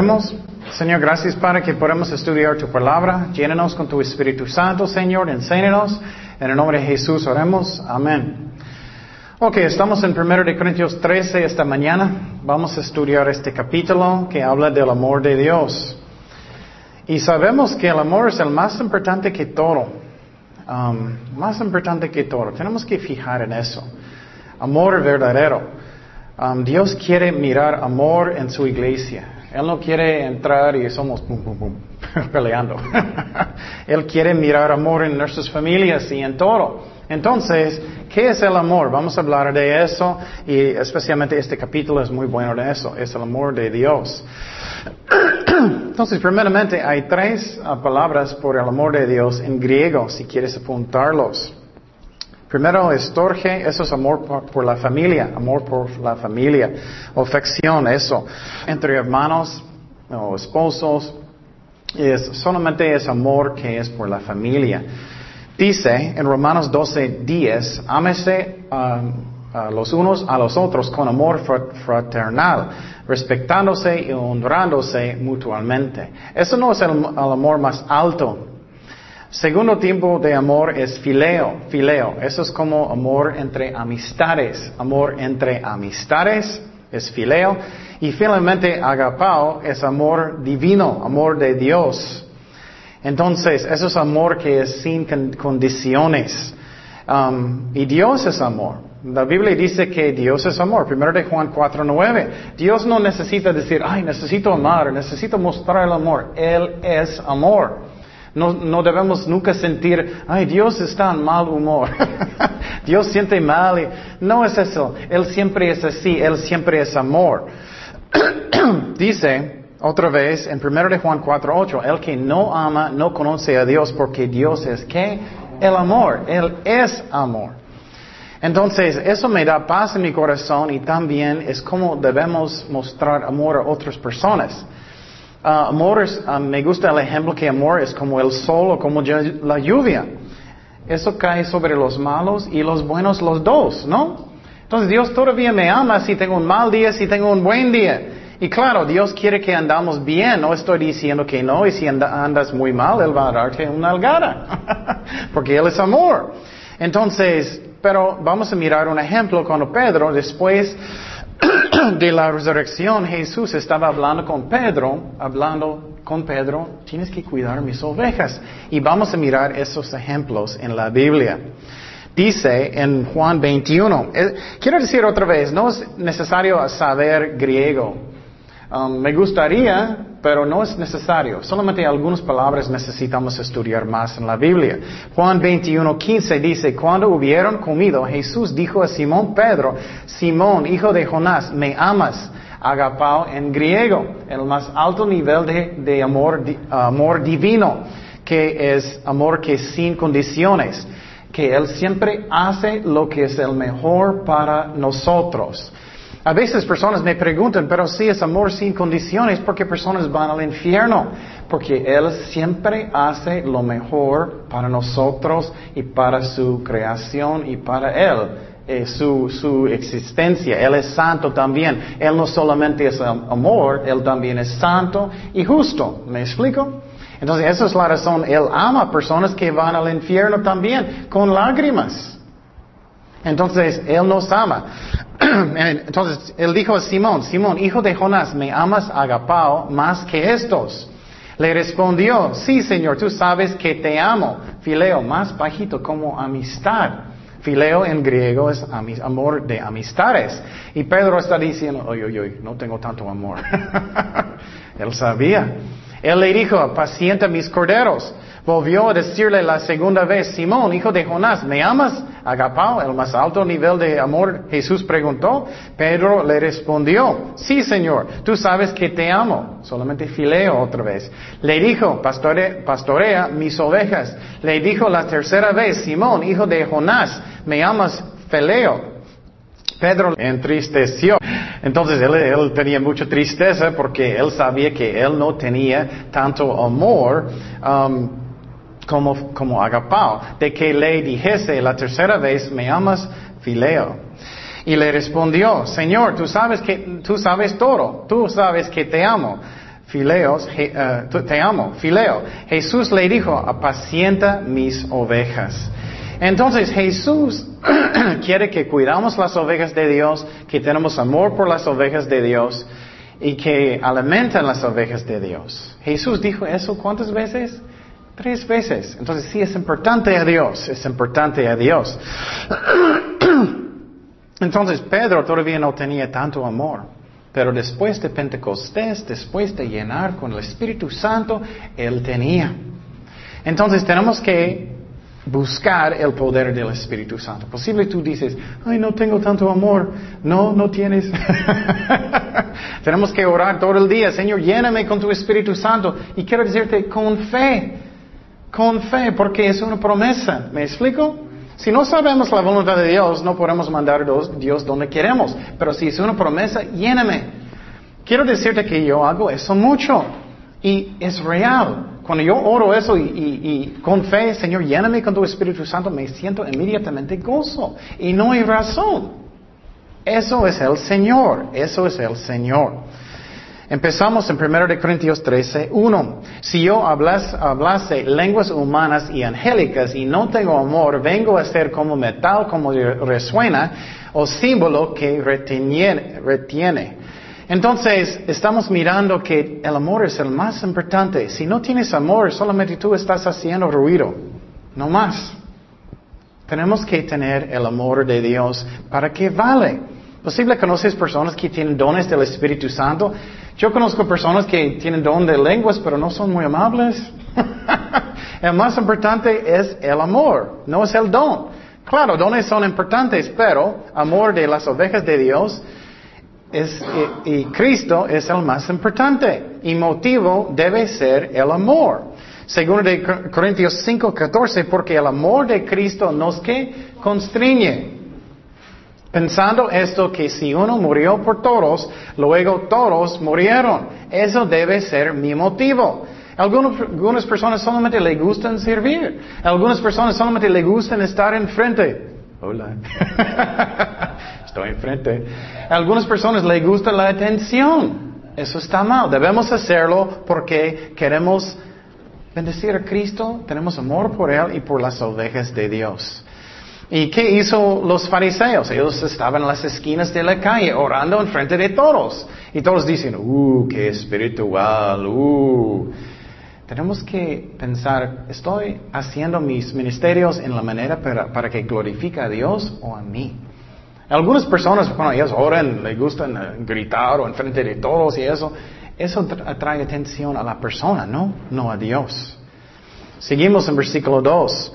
Oremos. Señor, gracias para que podamos estudiar tu palabra. Llénanos con tu Espíritu Santo, Señor. Enséñanos. En el nombre de Jesús oremos. Amén. Ok, estamos en 1 de Corintios 13 esta mañana. Vamos a estudiar este capítulo que habla del amor de Dios. Y sabemos que el amor es el más importante que todo. Um, más importante que todo. Tenemos que fijar en eso. Amor verdadero. Um, Dios quiere mirar amor en su iglesia. Él no quiere entrar y somos pum, pum, pum, peleando. Él quiere mirar amor en nuestras familias y en todo. Entonces, ¿qué es el amor? Vamos a hablar de eso y especialmente este capítulo es muy bueno de eso. Es el amor de Dios. Entonces, primeramente, hay tres uh, palabras por el amor de Dios en griego, si quieres apuntarlos. Primero, estorge, eso es amor por, la familia, amor por la familia, afección, eso, entre hermanos o esposos, es, solamente es amor que es por la familia. Dice en Romanos 12, 10, ámese um, a los unos a los otros con amor fraternal, respetándose y honrándose mutuamente. Eso no es el amor más alto Segundo tipo de amor es fileo, fileo. Eso es como amor entre amistades. Amor entre amistades es fileo. Y finalmente agapao es amor divino, amor de Dios. Entonces, eso es amor que es sin condiciones. Um, y Dios es amor. La Biblia dice que Dios es amor. Primero de Juan 4.9. Dios no necesita decir, ay, necesito amar, necesito mostrar el amor. Él es amor. No, no debemos nunca sentir, ay, Dios está en mal humor. Dios siente mal. No es eso. Él siempre es así. Él siempre es amor. Dice otra vez en 1 de Juan 4.8, el que no ama no conoce a Dios porque Dios es ¿qué? El amor. Él es amor. Entonces, eso me da paz en mi corazón y también es como debemos mostrar amor a otras personas. Ah, amor ah, me gusta el ejemplo que amor es como el sol o como la lluvia. Eso cae sobre los malos y los buenos los dos, ¿no? Entonces Dios todavía me ama si tengo un mal día, si tengo un buen día. Y claro, Dios quiere que andamos bien, no estoy diciendo que no, y si andas muy mal, Él va a darte una algara, porque Él es amor. Entonces, pero vamos a mirar un ejemplo cuando Pedro, después de la resurrección, Jesús estaba hablando con Pedro, hablando con Pedro, tienes que cuidar mis ovejas. Y vamos a mirar esos ejemplos en la Biblia. Dice en Juan 21, eh, quiero decir otra vez, no es necesario saber griego. Um, me gustaría, pero no es necesario. Solamente algunas palabras necesitamos estudiar más en la Biblia. Juan 21, 15 dice, cuando hubieron comido, Jesús dijo a Simón Pedro, Simón, hijo de Jonás, ¿me amas? Agapao en griego, el más alto nivel de, amor, amor divino, que es amor que sin condiciones, que Él siempre hace lo que es el mejor para nosotros. A veces personas me preguntan, pero si es amor sin condiciones, ¿por qué personas van al infierno? Porque Él siempre hace lo mejor para nosotros y para su creación y para Él. Eh, su, su existencia. Él es santo también. Él no solamente es amor, Él también es santo y justo. ¿Me explico? Entonces, esa es la razón. Él ama a personas que van al infierno también con lágrimas. Entonces, Él nos ama. Entonces, Él dijo a Simón, Simón, hijo de Jonás, ¿me amas agapao más que estos? Le respondió, sí, Señor, tú sabes que te amo. Fileo, más bajito como amistad. Fileo en griego es amor de amistades. Y Pedro está diciendo, oye, oye, no tengo tanto amor. Él sabía. Él le dijo, pacienta mis corderos. Volvió a decirle la segunda vez, Simón, hijo de Jonás, ¿me amas? Agapao, el más alto nivel de amor, Jesús preguntó. Pedro le respondió, sí, Señor, tú sabes que te amo. Solamente fileo otra vez. Le dijo, pastorea mis ovejas. Le dijo la tercera vez, Simón, hijo de Jonás, ¿me amas? Fileo. Pedro entristeció. Entonces él, tenía mucha tristeza porque él sabía que él no tenía tanto amor um, como, como agapao, de que le dijese la tercera vez, me amas, fileo. Y le respondió, Señor, tú sabes que, tú sabes todo, tú sabes que te amo. Fileos, eh, te amo, Fileo. Jesús le dijo, apacienta mis ovejas. Entonces Jesús quiere que cuidamos las ovejas de Dios, que tenemos amor por las ovejas de Dios y que alimentan las ovejas de Dios. Jesús dijo eso cuántas veces? Tres veces. Entonces sí es importante a Dios, es importante a Dios. Entonces Pedro todavía no tenía tanto amor, pero después de Pentecostés, después de llenar con el Espíritu Santo, él tenía. Entonces tenemos que buscar el poder del Espíritu Santo. Posible tú dices, ay, no tengo tanto amor. No, no tienes. tenemos que orar todo el día, Señor, lléname con tu Espíritu Santo. Y quiero decirte, con fe, con fe, porque es una promesa. ¿Me explico? Si no sabemos la voluntad de Dios, no podemos mandar a Dios donde queremos. Pero si es una promesa, lléname. Quiero decirte que yo hago eso mucho. Y es real. Cuando yo oro eso y, con fe, Señor, lléname con tu Espíritu Santo, me siento inmediatamente gozo. Y no hay razón. Eso es el Señor. Eso es el Señor. Empezamos en 1 Corintios 13, 1. Si yo hablase lenguas humanas y angélicas y no tengo amor, vengo a ser como metal, como resuena, o símbolo que retiene. Entonces, estamos mirando que el amor es el más importante. Si no tienes amor, solamente tú estás haciendo ruido. No más. Tenemos que tener el amor de Dios para que vale. Posible conoces personas que tienen dones del Espíritu Santo yo conozco personas que tienen don de lenguas, pero no son muy amables. el más importante es el amor, no es el don. Claro, dones son importantes, pero amor de las ovejas de Dios es, y, Cristo es el más importante. Y motivo debe ser el amor. Según de Corintios 5:14, porque el amor de Cristo nos que constriñe. Pensando esto que si uno murió por todos, luego todos murieron. Eso debe ser mi motivo. Algunas, personas solamente le gustan servir. Algunas personas solamente le gustan estar enfrente. Hola. Estoy enfrente. Algunas personas le gusta la atención. Eso está mal. Debemos hacerlo porque queremos bendecir a Cristo, tenemos amor por Él y por las ovejas de Dios. ¿Y qué hizo los fariseos? Ellos estaban en las esquinas de la calle orando en frente de todos. Y todos dicen, ¡uh, qué espiritual! ¡uh! Tenemos que pensar, ¿estoy haciendo mis ministerios en la manera para, que glorifique a Dios o a mí? Algunas personas, cuando ellos oran, les gustan eh, gritar o en frente de todos y eso. Eso atrae atención a la persona, ¿no? No a Dios. Seguimos en versículo 2.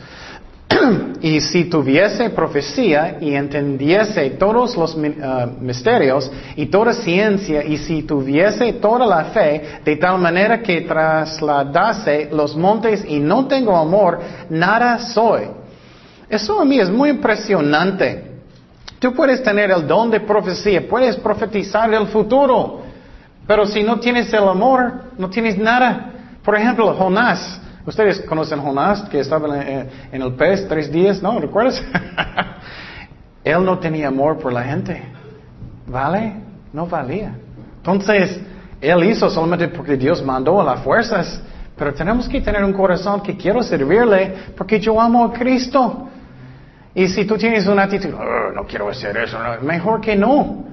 Y si tuviese profecía y entendiese todos los uh, misterios y toda ciencia, y si tuviese toda la fe, de tal manera que trasladase los montes y no tengo amor, nada soy. Eso a mí es muy impresionante. Tú puedes tener el don de profecía, puedes profetizar el futuro, pero si no tienes el amor, no tienes nada. Por ejemplo, Jonás, Ustedes conocen Jonás, que estaba en, el pez tres días, ¿no? ¿Recuerdas? Él no tenía amor por la gente. ¿Vale? No valía. Entonces, Él hizo solamente porque Dios mandó a las fuerzas. Pero tenemos que tener un corazón que quiero servirle porque yo amo a Cristo. Y si tú tienes una actitud, oh, no quiero hacer eso, mejor que no.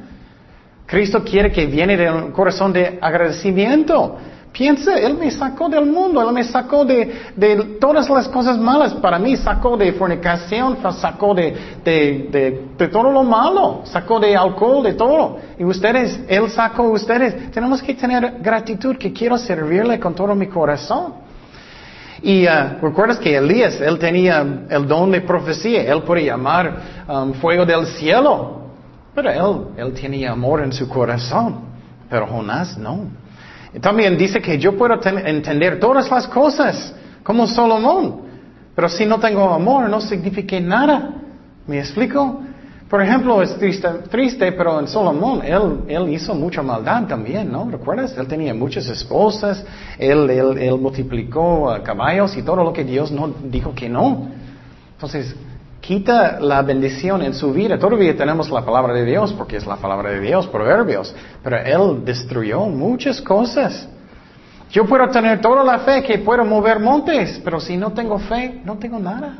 Cristo quiere que viene de un corazón de agradecimiento. Piensa, Él me sacó del mundo, Él me sacó de, todas las cosas malas. Para mí, sacó de fornicación, sacó de, todo lo malo, sacó de alcohol, de todo. Y ustedes, Él sacó a ustedes. Tenemos que tener gratitud, que quiero servirle con todo mi corazón. Y uh, recuerdas que Elías, él tenía el don de profecía, él podía llamar um, fuego del cielo, pero él, él tenía amor en su corazón, pero Jonás no. También dice que yo puedo entender todas las cosas como Salomón, pero si no tengo amor no significa nada. ¿Me explico? Por ejemplo, es triste, pero en Salomón él, él, hizo mucha maldad también, ¿no? ¿Recuerdas? Él tenía muchas esposas, él, él, él multiplicó caballos y todo lo que Dios no dijo que no. Entonces, quita la bendición en su vida. Todavía tenemos la palabra de Dios, porque es la palabra de Dios, proverbios, pero Él destruyó muchas cosas. Yo puedo tener toda la fe que puedo mover montes, pero si no tengo fe, no tengo nada.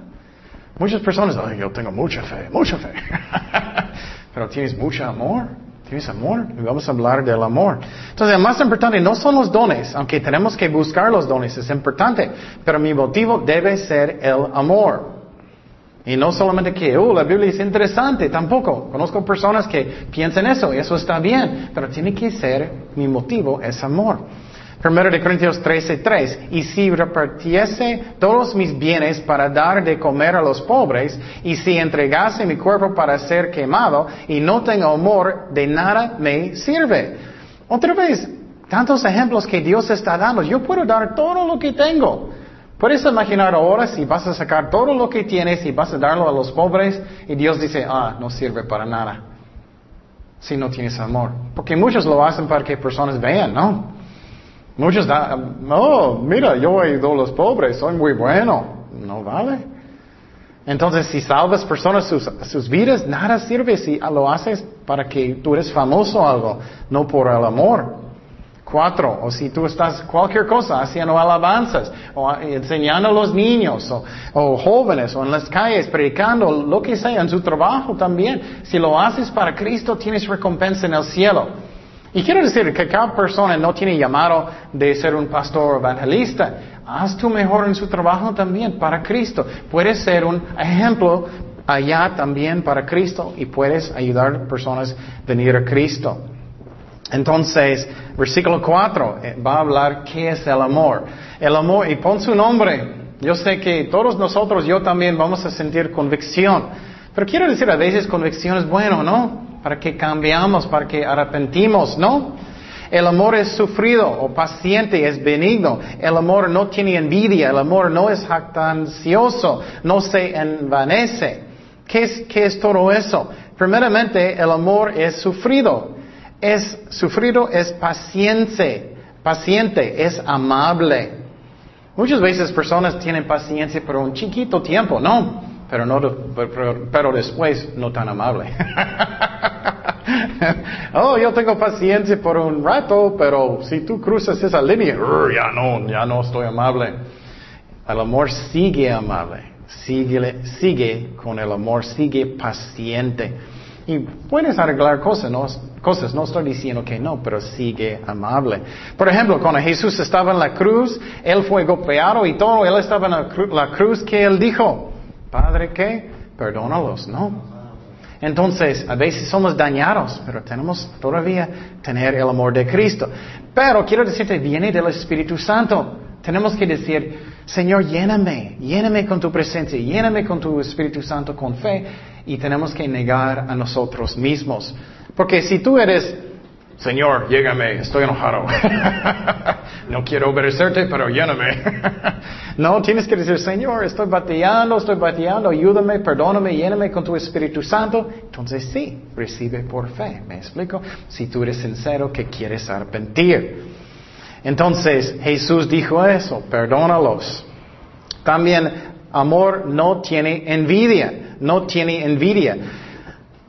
Muchas personas, Ay, yo tengo mucha fe, mucha fe. pero tienes mucho amor. ¿Tienes amor? Y vamos a hablar del amor. Entonces, lo más importante no son los dones, aunque tenemos que buscar los dones, es importante. Pero mi motivo debe ser el amor. Y no solamente que, oh, la Biblia es interesante, tampoco. Conozco personas que piensan eso, y eso está bien, pero tiene que ser, mi motivo es amor. Primero de Corintios 13:3, y si repartiese todos mis bienes para dar de comer a los pobres, y si entregase mi cuerpo para ser quemado, y no tengo amor, de nada me sirve. Otra vez, tantos ejemplos que Dios está dando. Yo puedo dar todo lo que tengo. Puedes imaginar ahora si vas a sacar todo lo que tienes y vas a darlo a los pobres, y Dios dice, ah, no sirve para nada. Si no tienes amor. Porque muchos lo hacen para que personas vean, ¿no? Muchos dan, no, mira, yo ayudo a los pobres, soy muy bueno. No vale. Entonces, si salvas personas sus, sus vidas, nada sirve si lo haces para que tú eres famoso o algo, no por el amor. Cuatro, o si tú estás cualquier cosa haciendo alabanzas, o enseñando a los niños, o, jóvenes, o en las calles, predicando, lo que sea, en su trabajo también. Si lo haces para Cristo, tienes recompensa en el cielo. Y quiero decir que cada persona no tiene llamado de ser un pastor evangelista. Haz tu mejor en su trabajo también para Cristo. Puedes ser un ejemplo allá también para Cristo y puedes ayudar a personas a venir a Cristo. Entonces, versículo 4 eh, va a hablar qué es el amor. El amor, y pon su nombre. Yo sé que todos nosotros, yo también, vamos a sentir convicción. Pero quiero decir, a veces convicción es bueno, ¿no? para que cambiamos, para que arrepentimos, ¿no? El amor es sufrido o paciente, es benigno. El amor no tiene envidia, el amor no es jactancioso, no se envanece. ¿Qué es, qué es todo eso? Primeramente, el amor es sufrido. Es sufrido, es paciente, paciente, es amable. Muchas veces personas tienen paciencia por un chiquito tiempo, ¿no? pero, no, pero, después no tan amable. oh, yo tengo paciencia por un rato, pero si tú cruzas esa línea, ya no, ya no estoy amable. El amor sigue amable, sigue, sigue con el amor, sigue paciente. Y puedes arreglar cosas no, cosas, no estoy diciendo que no, pero sigue amable. Por ejemplo, cuando Jesús estaba en la cruz, Él fue golpeado y todo, Él estaba en la cruz, ¿qué Él dijo? Padre, ¿qué? Perdónalos, ¿no? Entonces, a veces somos dañados, pero tenemos todavía tener el amor de Cristo. Pero quiero decirte, viene del Espíritu Santo. Tenemos que decir, Señor, lléname, lléname con tu presencia, lléname con tu Espíritu Santo con fe. Y tenemos que negar a nosotros mismos. Porque si tú eres Señor, llégame, estoy enojado. no quiero obedecerte, pero lléname. no, tienes que decir, Señor, estoy bateando, estoy bateando, ayúdame, perdóname, lléname con tu Espíritu Santo. Entonces sí, recibe por fe. ¿Me explico? Si tú eres sincero que quieres arrepentir. Entonces Jesús dijo eso, perdónalos. También amor no tiene envidia, no tiene envidia.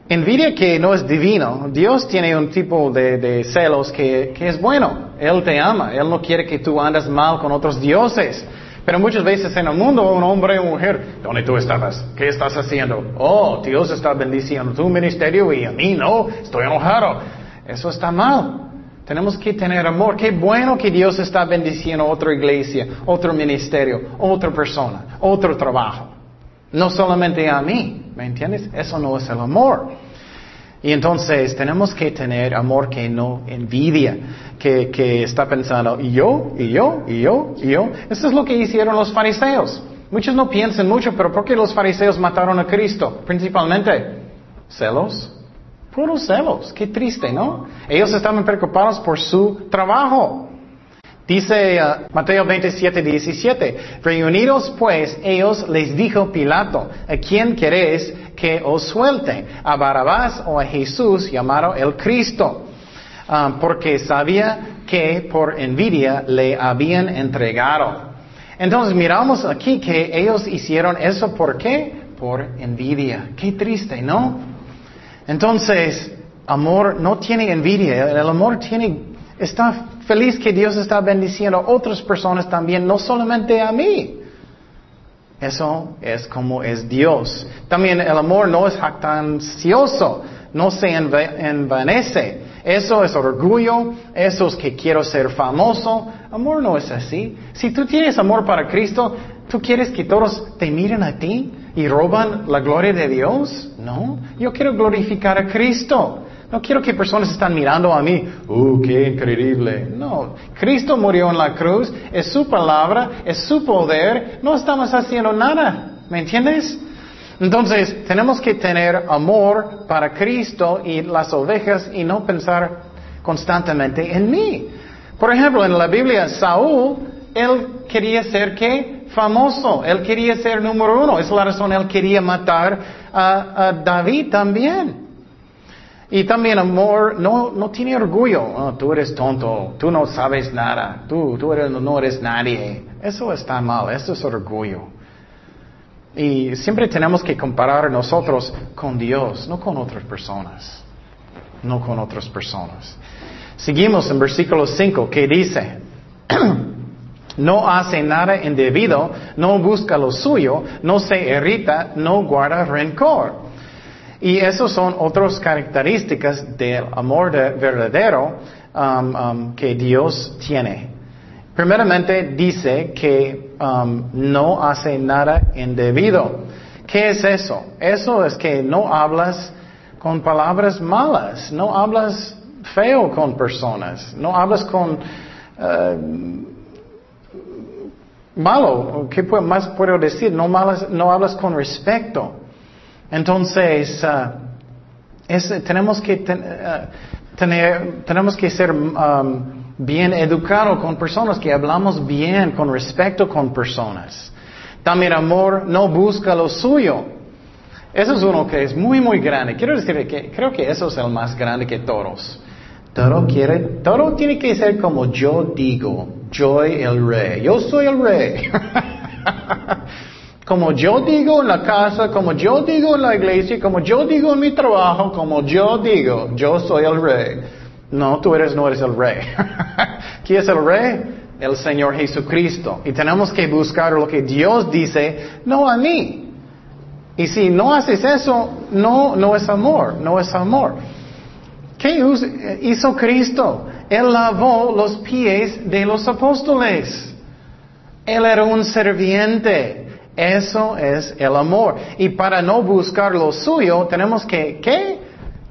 Envidia que no es divino. Dios tiene un tipo de, celos que, es bueno. Él te ama. Él no quiere que tú andes mal con otros dioses. Pero muchas veces en el mundo, un hombre o mujer, ¿dónde tú estabas? ¿Qué estás haciendo? Oh, Dios está bendiciendo tu ministerio y a mí no, estoy enojado. Eso está mal. Tenemos que tener amor. Qué bueno que Dios está bendiciendo otra iglesia, otro ministerio, otra persona, otro trabajo. No solamente a mí. ¿Me entiendes? Eso no es el amor. Y entonces tenemos que tener amor que no envidia, que, que está pensando, y yo, y yo, y yo, y yo. Eso es lo que hicieron los fariseos. Muchos no piensan mucho, pero ¿por qué los fariseos mataron a Cristo? Principalmente, celos. Puros celos. Qué triste, ¿no? Ellos estaban preocupados por su trabajo. Dice uh, Mateo 27, 17, reunidos pues ellos les dijo Pilato, ¿a quién queréis que os suelte? ¿A Barabás o a Jesús llamado el Cristo? Um, porque sabía que por envidia le habían entregado. Entonces miramos aquí que ellos hicieron eso ¿por qué? Por envidia. Qué triste, ¿no? Entonces, amor no tiene envidia, el amor tiene está feliz que Dios está bendiciendo a otras personas también, no solamente a mí. Eso es como es Dios. También el amor no es jactancioso, no se envanece. Eso es orgullo, eso es que quiero ser famoso. Amor no es así. Si tú tienes amor para Cristo, ¿tú quieres que todos te miren a ti y roban la gloria de Dios? No, yo quiero glorificar a Cristo. No quiero que personas estén mirando a mí, ¡uh, qué increíble! No, Cristo murió en la cruz, es su palabra, es su poder, no estamos haciendo nada, ¿me entiendes? Entonces, tenemos que tener amor para Cristo y las ovejas y no pensar constantemente en mí. Por ejemplo, en la Biblia, Saúl, él quería ser qué? Famoso. Él quería ser número uno. Es la razón él quería matar a, David también. Y también amor no, no tiene orgullo. Oh, tú eres tonto, tú no sabes nada, tú, tú eres, no eres nadie. Eso está mal, eso es orgullo. Y siempre tenemos que comparar nosotros con Dios, no con otras personas. No con otras personas. Seguimos en versículo 5 que dice, no hace nada indebido, no busca lo suyo, no se irrita, no guarda rencor. Y esas son otras características del amor verdadero um, um, que Dios tiene. Primeramente dice que um, no hace nada indebido. ¿Qué es eso? Eso es que no hablas con palabras malas, no hablas feo con personas, no hablas con uh, malo, ¿qué más puedo decir? No, no hablas con respeto. Entonces, uh, tenemos que uh, tener, tenemos que ser um, bien educado con personas, que hablamos bien, con respeto con personas. También amor no busca lo suyo. Eso es uno que es muy, muy grande. Quiero decir que creo que eso es el más grande que todos. Todo quiere, todo tiene que ser como yo digo. Yo el rey. Yo soy el rey. como yo digo en la casa, como yo digo en la iglesia, como yo digo en mi trabajo, como yo digo, yo soy el rey. No, tú eres, no eres el rey. ¿Quién es el rey? El Señor Jesucristo. Y tenemos que buscar lo que Dios dice, no a mí. Y si no haces eso, no, no es amor, no es amor. ¿Qué hizo Cristo? Él lavó los pies de los apóstoles. Él era un serviente. Eso es el amor. Y para no buscar lo suyo, tenemos que, ¿qué?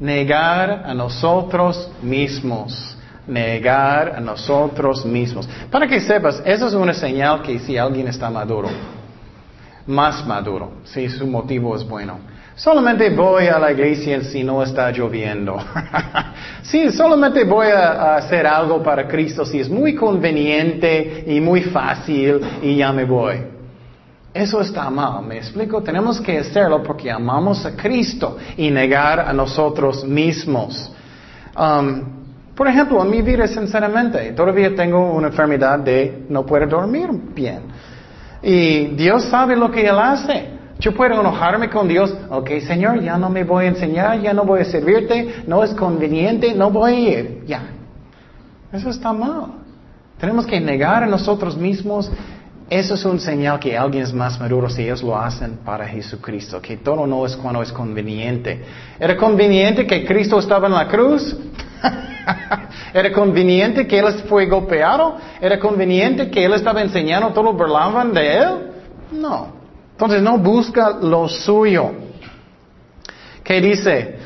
negar a nosotros mismos. Negar a nosotros mismos. Para que sepas, eso es una señal que si alguien está maduro, más maduro, si su motivo es bueno. Solamente voy a la iglesia si no está lloviendo. sí, solamente voy a, hacer algo para Cristo si es muy conveniente y muy fácil y ya me voy. Eso está mal, ¿me explico? Tenemos que hacerlo porque amamos a Cristo y negar a nosotros mismos. Um, por ejemplo, en mi vida, sinceramente, todavía tengo una enfermedad de no puedo dormir bien. Y Dios sabe lo que Él hace. Yo puedo enojarme con Dios. Ok, Señor, ya no me voy a enseñar, ya no voy a servirte, no es conveniente, no voy a ir. Ya. Eso está mal. Tenemos que negar a nosotros mismos eso es un señal que alguien es más maduro si ellos lo hacen para Jesucristo, que todo no es cuando es conveniente. ¿Era conveniente que Cristo estaba en la cruz? ¿Era conveniente que Él fue golpeado? ¿Era conveniente que Él estaba enseñando, todos burlaban de Él? No. Entonces no busca lo suyo. ¿Qué dice?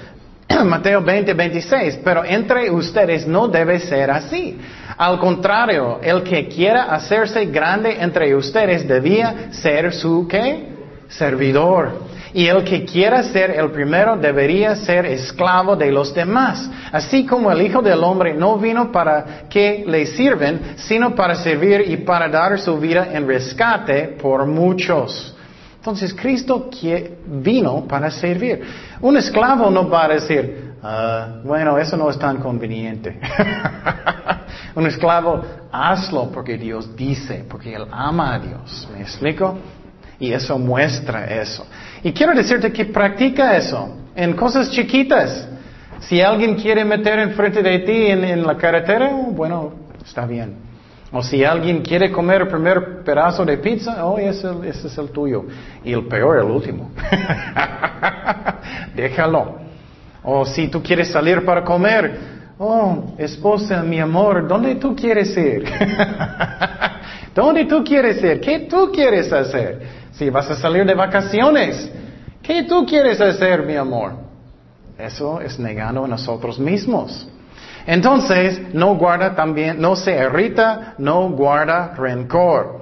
Mateo 20, 26. Pero entre ustedes no debe ser así. Al contrario, el que quiera hacerse grande entre ustedes debía ser su ¿qué? servidor. Y el que quiera ser el primero debería ser esclavo de los demás. Así como el Hijo del Hombre no vino para que le sirven, sino para servir y para dar su vida en rescate por muchos. Entonces Cristo vino para servir. Un esclavo no va a decir, ah, bueno, eso no es tan conveniente. Un esclavo, hazlo porque Dios dice, porque Él ama a Dios. ¿Me explico? Y eso muestra eso. Y quiero decirte que practica eso en cosas chiquitas. Si alguien quiere meter enfrente de ti en, la carretera, bueno, está bien. O si alguien quiere comer el primer pedazo de pizza, oh, ese, ese es el tuyo. Y el peor, el último. Déjalo. O si tú quieres salir para comer, oh, esposa, mi amor, ¿dónde tú quieres ir? ¿Dónde tú quieres ir? ¿Qué tú quieres hacer? Si vas a salir de vacaciones, ¿qué tú quieres hacer, mi amor? Eso es negando a nosotros mismos. Entonces, no guarda también, no se irrita, no guarda rencor.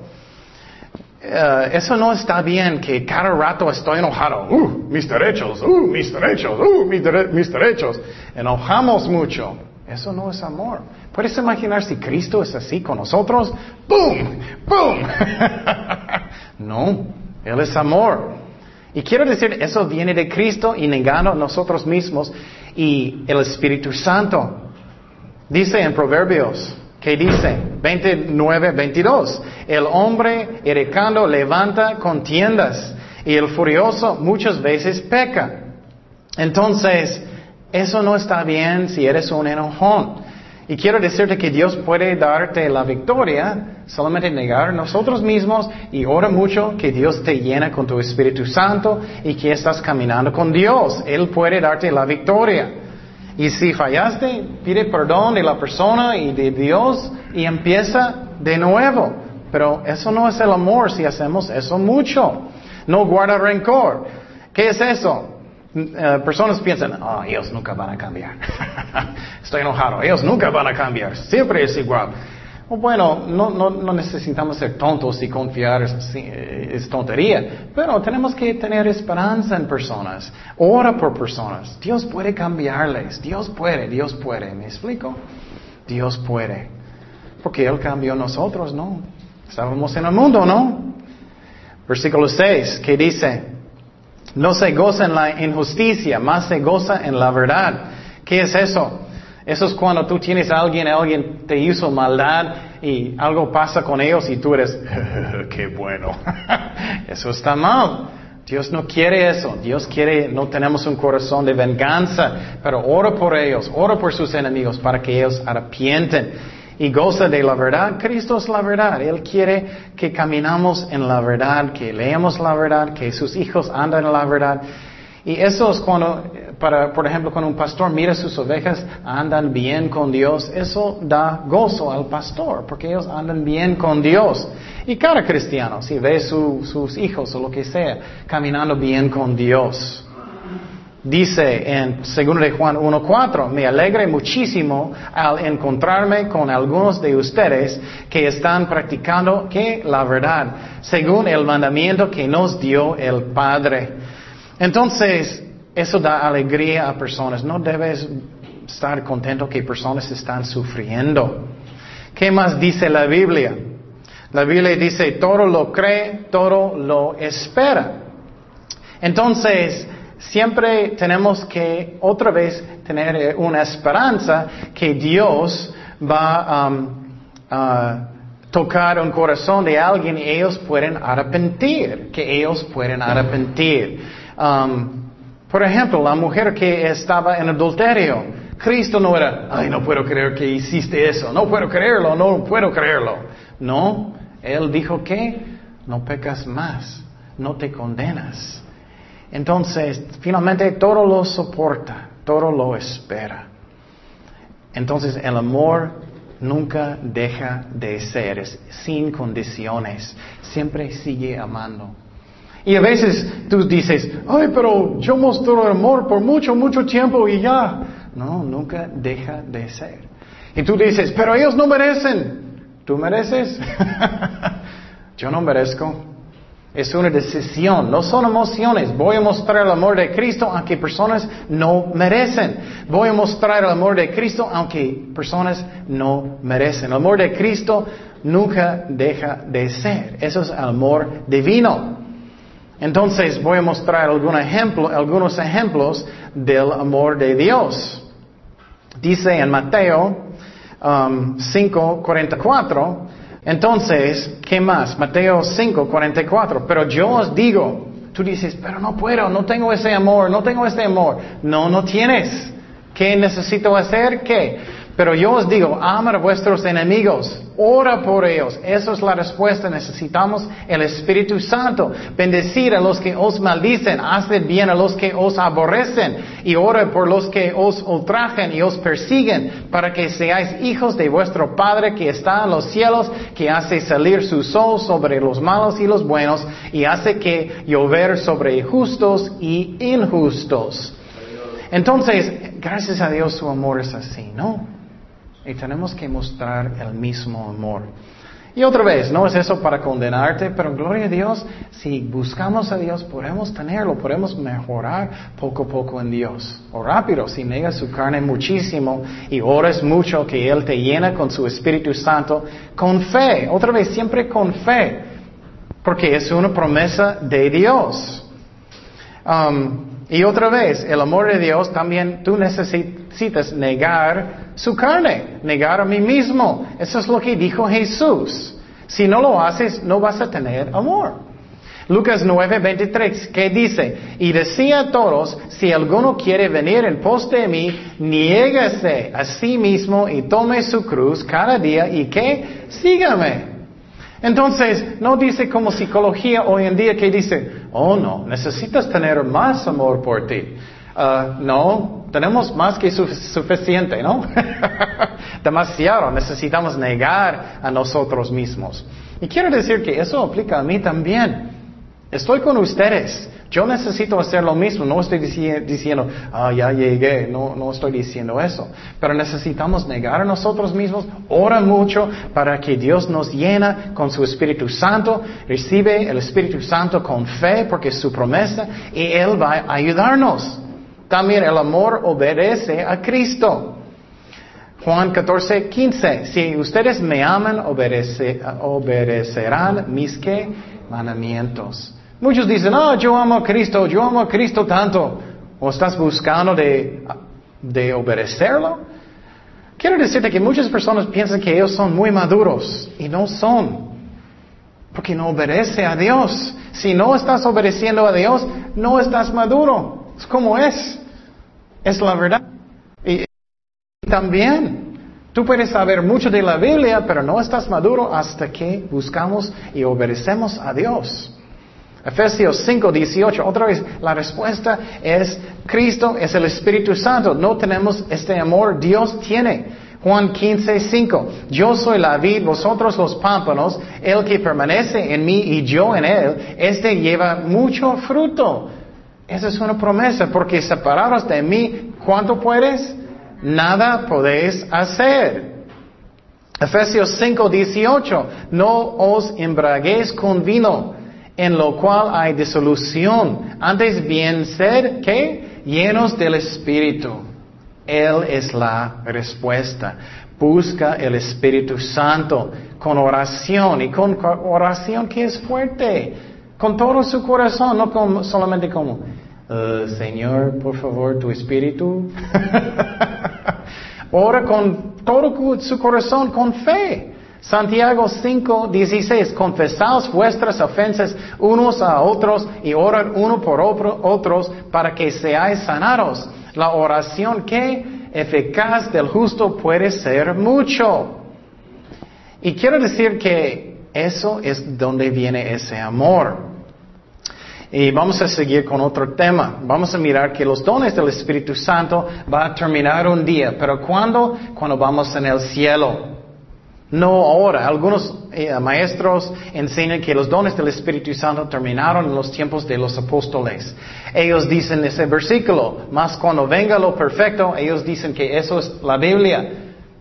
Eh, eso no está bien que cada rato estoy enojado. Uh, mis derechos, uh, mis derechos, uh, mis, mis derechos. Enojamos mucho. Eso no es amor. ¿Puedes imaginar si Cristo es así con nosotros? ¡Boom! ¡Boom! no, Él es amor. Y quiero decir, eso viene de Cristo y negando a nosotros mismos y el Espíritu Santo. Dice en Proverbios, ¿qué dice? 29, 22. El hombre erecando levanta contiendas y el furioso muchas veces peca. Entonces, eso no está bien si eres un enojón. Y quiero decirte que Dios puede darte la victoria, solamente negar nosotros mismos y ora mucho que Dios te llena con tu Espíritu Santo y que estás caminando con Dios. Él puede darte la victoria. Y si fallaste, pide perdón de la persona y de Dios y empieza de nuevo. Pero eso no es el amor si hacemos eso mucho. No guarda rencor. ¿Qué es eso? Eh, personas piensan, oh, ellos nunca van a cambiar. Estoy enojado, ellos nunca van a cambiar. Siempre es igual. Bueno, no, no, no, necesitamos ser tontos y confiar, es, tontería, pero tenemos que tener esperanza en personas. Ora por personas. Dios puede cambiarles, Dios puede, Dios puede. ¿Me explico? Dios puede. Porque Él cambió nosotros, ¿no? Estábamos en el mundo, ¿no? Versículo 6, que dice, no se goza en la injusticia, más se goza en la verdad. ¿Qué es eso? Eso es cuando tú tienes a alguien, alguien te hizo maldad y algo pasa con ellos y tú eres, qué bueno. eso está mal. Dios no quiere eso. Dios quiere, no tenemos un corazón de venganza, pero ora por ellos, ora por sus enemigos para que ellos arrepienten y goza de la verdad. Cristo es la verdad. Él quiere que caminamos en la verdad, que leamos la verdad, que sus hijos andan en la verdad. Y eso es cuando, para, por ejemplo, cuando un pastor mira sus ovejas, andan bien con Dios, eso da gozo al pastor, porque ellos andan bien con Dios. Y cada cristiano, si ve sus hijos o lo que sea, caminando bien con Dios. Dice en 2 de Juan 1.4, me alegre muchísimo al encontrarme con algunos de ustedes que están practicando que la verdad, según el mandamiento que nos dio el Padre. Entonces, eso da alegría a personas. No debes estar contento que personas están sufriendo. ¿Qué más dice la Biblia? La Biblia dice, todo lo cree, todo lo espera. Entonces, siempre tenemos que otra vez tener eh, una esperanza que Dios va um, a tocar un corazón de alguien y ellos pueden arrepentir, que ellos pueden arrepentir. Um, por ejemplo, la mujer que estaba en adulterio, Cristo no era, ay, no puedo creer que hiciste eso, no puedo creerlo, no puedo creerlo. No, Él dijo que no pecas más, no te condenas. Entonces, finalmente todo lo soporta, todo lo espera. Entonces, el amor nunca deja de ser, es sin condiciones, siempre sigue amando. Y a veces tú dices, ay, pero yo muestro amor por mucho, mucho tiempo y ya. No, nunca deja de ser. Y tú dices, pero ellos no merecen. ¿Tú mereces? yo no merezco. Es una decisión, no son emociones. Voy a mostrar el amor de Cristo aunque personas no merecen. Voy a mostrar el amor de Cristo aunque personas no merecen. El amor de Cristo nunca deja de ser. Eso es el amor divino. Entonces voy a mostrar algunos ejemplos del amor de Dios. Dice en Mateo um, 5:44, entonces, ¿qué más? Mateo 5:44, pero yo os digo, tú dices, pero no puedo, no tengo ese amor, no tengo ese amor. No, no tienes. ¿Qué necesito hacer? ¿Qué? Pero yo os digo, amar a vuestros enemigos, ora por ellos. Esa es la respuesta. Necesitamos el Espíritu Santo. Bendecir a los que os maldicen, haced bien a los que os aborrecen y ora por los que os ultrajen y os persiguen, para que seáis hijos de vuestro Padre que está en los cielos, que hace salir su sol sobre los malos y los buenos y hace que llover sobre justos y injustos. Entonces, gracias a Dios su amor es así, ¿no? Y tenemos que mostrar el mismo amor. Y otra vez, no es eso para condenarte, pero gloria a Dios, si buscamos a Dios, podemos tenerlo, podemos mejorar poco a poco en Dios. O rápido, si negas su carne muchísimo y oras mucho, que Él te llena con su Espíritu Santo, con fe, otra vez, siempre con fe, porque es una promesa de Dios. Um, y otra vez, el amor de Dios también tú necesitas negar su carne, negar a mí mismo. Eso es lo que dijo Jesús. Si no lo haces, no vas a tener amor. Lucas 9, 23, que dice, y decía a todos, si alguno quiere venir en pos de mí, niégase a sí mismo y tome su cruz cada día y que sígame. Entonces, no dice como psicología hoy en día que dice, oh no, necesitas tener más amor por ti. Uh, no, tenemos más que suficiente, ¿no? Demasiado, necesitamos negar a nosotros mismos. Y quiero decir que eso aplica a mí también. Estoy con ustedes. Yo necesito hacer lo mismo. No estoy diciendo, ah, ya llegué. No, no estoy diciendo eso. Pero necesitamos negar a nosotros mismos. Ora mucho para que Dios nos llena con su Espíritu Santo. Recibe el Espíritu Santo con fe porque es su promesa y Él va a ayudarnos. También el amor obedece a Cristo. Juan 14, 15. Si ustedes me aman, obedecerán mis ¿qué? mandamientos. Muchos dicen, oh, yo amo a Cristo, yo amo a Cristo tanto. ¿O estás buscando de, de obedecerlo? Quiero decirte que muchas personas piensan que ellos son muy maduros y no son. Porque no obedece a Dios. Si no estás obedeciendo a Dios, no estás maduro. Es como es. Es la verdad. Y, también, tú puedes saber mucho de la Biblia, pero no estás maduro hasta que buscamos y obedecemos a Dios. Efesios 5, 18, otra vez, la respuesta es Cristo es el Espíritu Santo. No tenemos este amor, Dios tiene. Juan 15, 5. Yo soy la vid, vosotros los pámpanos, el que permanece en mí y yo en él, este lleva mucho fruto. Esa es una promesa, porque separados de mí, ¿cuánto puedes? Nada podéis hacer. Efesios 5, 18. No os embraguéis con vino en lo cual hay disolución. Antes bien ser, ¿qué? Llenos del Espíritu. Él es la respuesta. Busca el Espíritu Santo con oración y con oración que es fuerte, con todo su corazón, no solamente como, uh, Señor, por favor, tu Espíritu. Ora con todo su corazón, con fe. Santiago 5, 16, confesaos vuestras ofensas unos a otros y orad uno por otros para que seáis sanados. La oración que eficaz del justo puede ser mucho. Y quiero decir que eso es donde viene ese amor. Y vamos a seguir con otro tema. Vamos a mirar que los dones del Espíritu Santo va a terminar un día. Pero ¿cuándo? Cuando vamos en el cielo. No ahora. Algunos eh, maestros enseñan que los dones del Espíritu Santo terminaron en los tiempos de los apóstoles. Ellos dicen ese versículo, más cuando venga lo perfecto, ellos dicen que eso es la Biblia.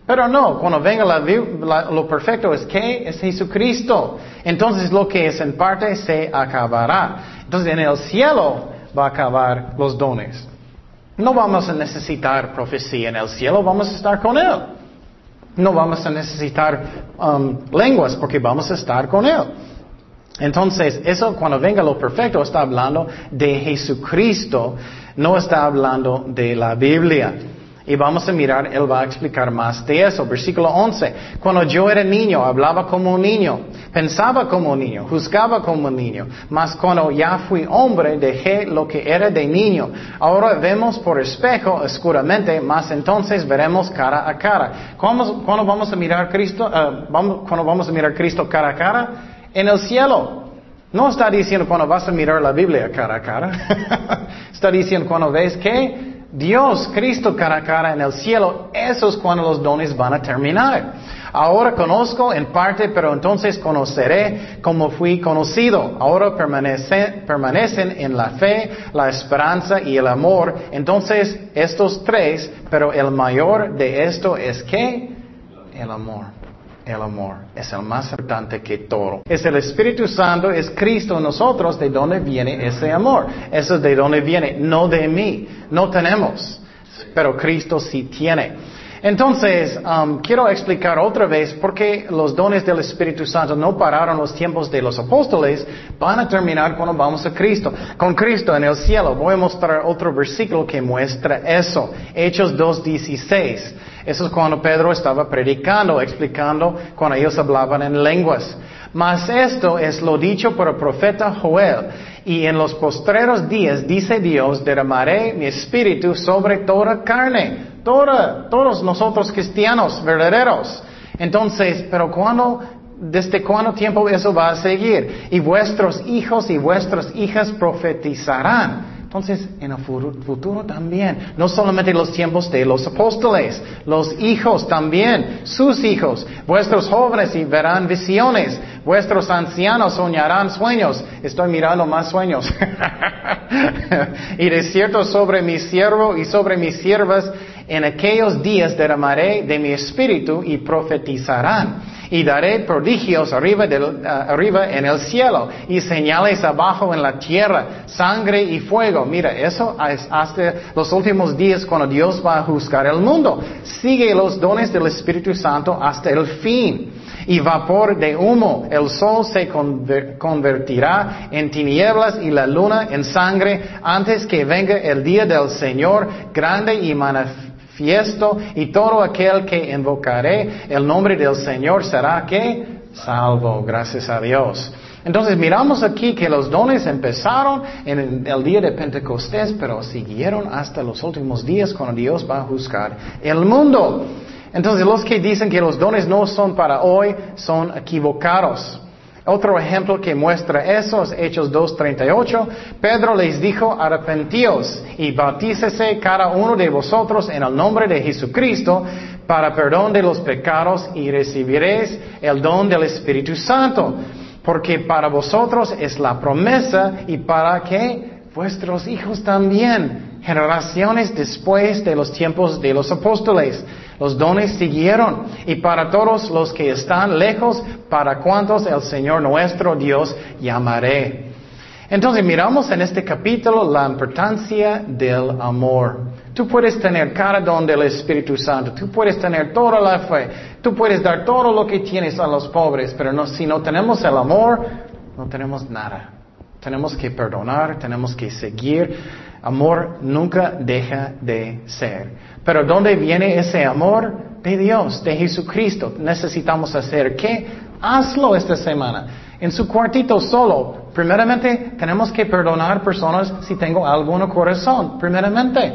Pero no, cuando venga lo perfecto es que es Jesucristo. Entonces lo que es en parte se acabará. Entonces en el cielo va a acabar los dones. No vamos a necesitar profecía en el cielo, vamos a estar con Él. No vamos a necesitar um, lenguas porque vamos a estar con Él. Entonces, eso cuando venga lo perfecto está hablando de Jesucristo, no está hablando de la Biblia. Y vamos a mirar, Él va a explicar más de eso. Versículo 11. Cuando yo era niño, hablaba como un niño, pensaba como un niño, juzgaba como un niño. Mas cuando ya fui hombre, dejé lo que era de niño. Ahora vemos por espejo oscuramente, mas entonces veremos cara a cara. ¿Cuándo, vamos a mirar Cristo? Uh, cuando vamos a mirar Cristo cara a cara? En el cielo. No está diciendo cuando vas a mirar la Biblia cara a cara. está diciendo cuando ves que Dios, Cristo cara a cara en el cielo, eso es cuando los dones van a terminar. Ahora conozco en parte, pero entonces conoceré como fui conocido. Ahora permanecen, permanecen en la fe, la esperanza y el amor. Entonces, estos tres, pero el mayor de esto es que el amor. El amor es el más importante que todo. Es el Espíritu Santo, es Cristo en nosotros, de donde viene ese amor. Eso es de donde viene, no de mí. No tenemos, pero Cristo sí tiene. Entonces, um, quiero explicar otra vez por qué los dones del Espíritu Santo no pararon los tiempos de los apóstoles, van a terminar cuando vamos a Cristo. Con Cristo en el cielo. Voy a mostrar otro versículo que muestra eso. Hechos 2.16. Eso es cuando Pedro estaba predicando, explicando cuando ellos hablaban en lenguas. Mas esto es lo dicho por el profeta Joel. Y en los postreros días, dice Dios, derramaré mi espíritu sobre toda carne. Toda, todos nosotros cristianos verdaderos. Entonces, pero cuando, desde cuándo tiempo eso va a seguir? Y vuestros hijos y vuestras hijas profetizarán. Entonces, en el futuro también, no solamente los tiempos de los apóstoles, los hijos también, sus hijos, vuestros jóvenes y verán visiones, vuestros ancianos soñarán sueños. Estoy mirando más sueños. y de cierto sobre mi siervo y sobre mis siervas, en aquellos días derramaré de mi espíritu y profetizarán y daré prodigios arriba, ah, arriba en el cielo y señales abajo en la tierra, sangre y fuego. Mira, eso es hasta los últimos días cuando Dios va a juzgar el mundo. Sigue los dones del Espíritu Santo hasta el fin. Y vapor de humo, el sol se convertirá en tinieblas y la luna en sangre antes que venga el día del Señor grande y manifiesto fiesto y todo aquel que invocaré el nombre del Señor será que salvo, gracias a Dios. Entonces miramos aquí que los dones empezaron en el día de Pentecostés, pero siguieron hasta los últimos días cuando Dios va a juzgar el mundo. Entonces los que dicen que los dones no son para hoy son equivocados. Otro ejemplo que muestra eso es Hechos 2.38. Pedro les dijo, arrepentíos y bautícese cada uno de vosotros en el nombre de Jesucristo para perdón de los pecados y recibiréis el don del Espíritu Santo. Porque para vosotros es la promesa y para que vuestros hijos también, generaciones después de los tiempos de los apóstoles los dones siguieron. Y para todos los que están lejos, para cuantos el Señor nuestro Dios llamaré. Entonces miramos en este capítulo la importancia del amor. Tú puedes tener cada don del Espíritu Santo, tú puedes tener toda la fe, tú puedes dar todo lo que tienes a los pobres, pero no, si no tenemos el amor, no tenemos nada. Tenemos que perdonar, tenemos que seguir. Amor nunca deja de ser. Pero ¿dónde viene ese amor? De Dios, de Jesucristo. Necesitamos hacer qué? Hazlo esta semana. En su cuartito solo. Primeramente, tenemos que perdonar personas si tengo algo en el corazón. Primeramente.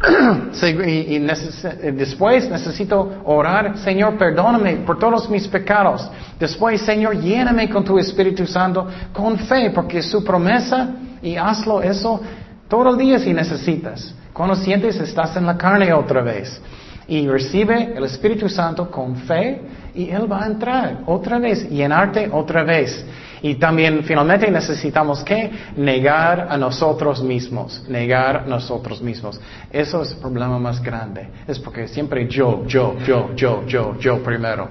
y, después necesito orar, Señor, perdóname por todos mis pecados. Después, Señor, lléname con tu Espíritu Santo, con fe, porque su promesa, y hazlo eso todo el día si necesitas. Cuando sientes estás en la carne otra vez. Y recibe el Espíritu Santo con fe y Él va a entrar otra vez, llenarte otra vez. Y también finalmente necesitamos que negar a nosotros mismos, negar a nosotros mismos. Eso es el problema más grande. Es porque siempre yo, yo, yo, yo, yo, yo primero.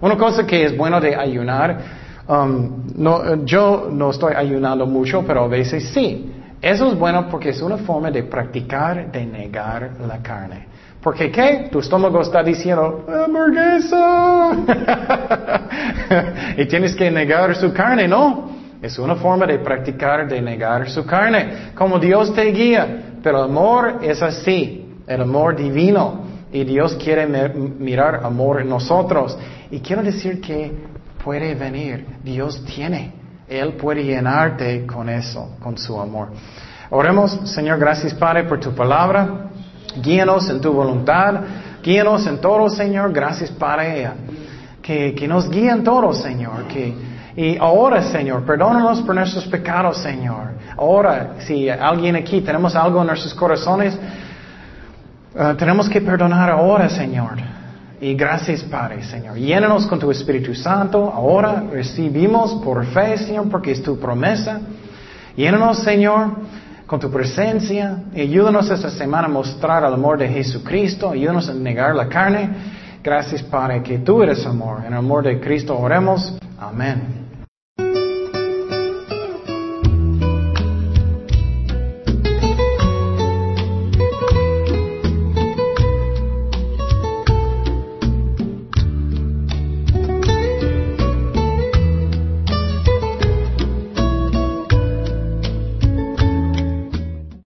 Una cosa que es bueno de ayunar, um, no, yo no estoy ayunando mucho, pero a veces sí. Eso es bueno porque es una forma de practicar, de negar la carne. Porque ¿qué? Tu estómago está diciendo, hamburguesa. y tienes que negar su carne, ¿no? Es una forma de practicar, de negar su carne. Como Dios te guía. Pero el amor es así. el amor divino. Y Dios quiere mirar amor en nosotros. Y quiero decir que puede venir, Dios tiene. Él puede llenarte con eso, con su amor. Oremos, Señor, gracias Padre por tu palabra. Guíanos en tu voluntad. Guíanos en todo, Señor. Gracias Padre. Que, que nos guíen todos, Señor. Que, y ahora, Señor, perdónanos por nuestros pecados, Señor. Ahora, si alguien aquí tenemos algo en nuestros corazones, eh, tenemos que perdonar ahora, Señor. Y gracias, Padre, Señor. Llénanos con tu Espíritu Santo. Ahora recibimos por fe, Señor, porque es tu promesa. Llénanos, Señor, con tu presencia. Ayúdanos esta semana a mostrar el amor de Jesucristo. Ayúdanos a negar la carne. Gracias, Padre, que tú eres amor. En el amor de Cristo oremos. Amén.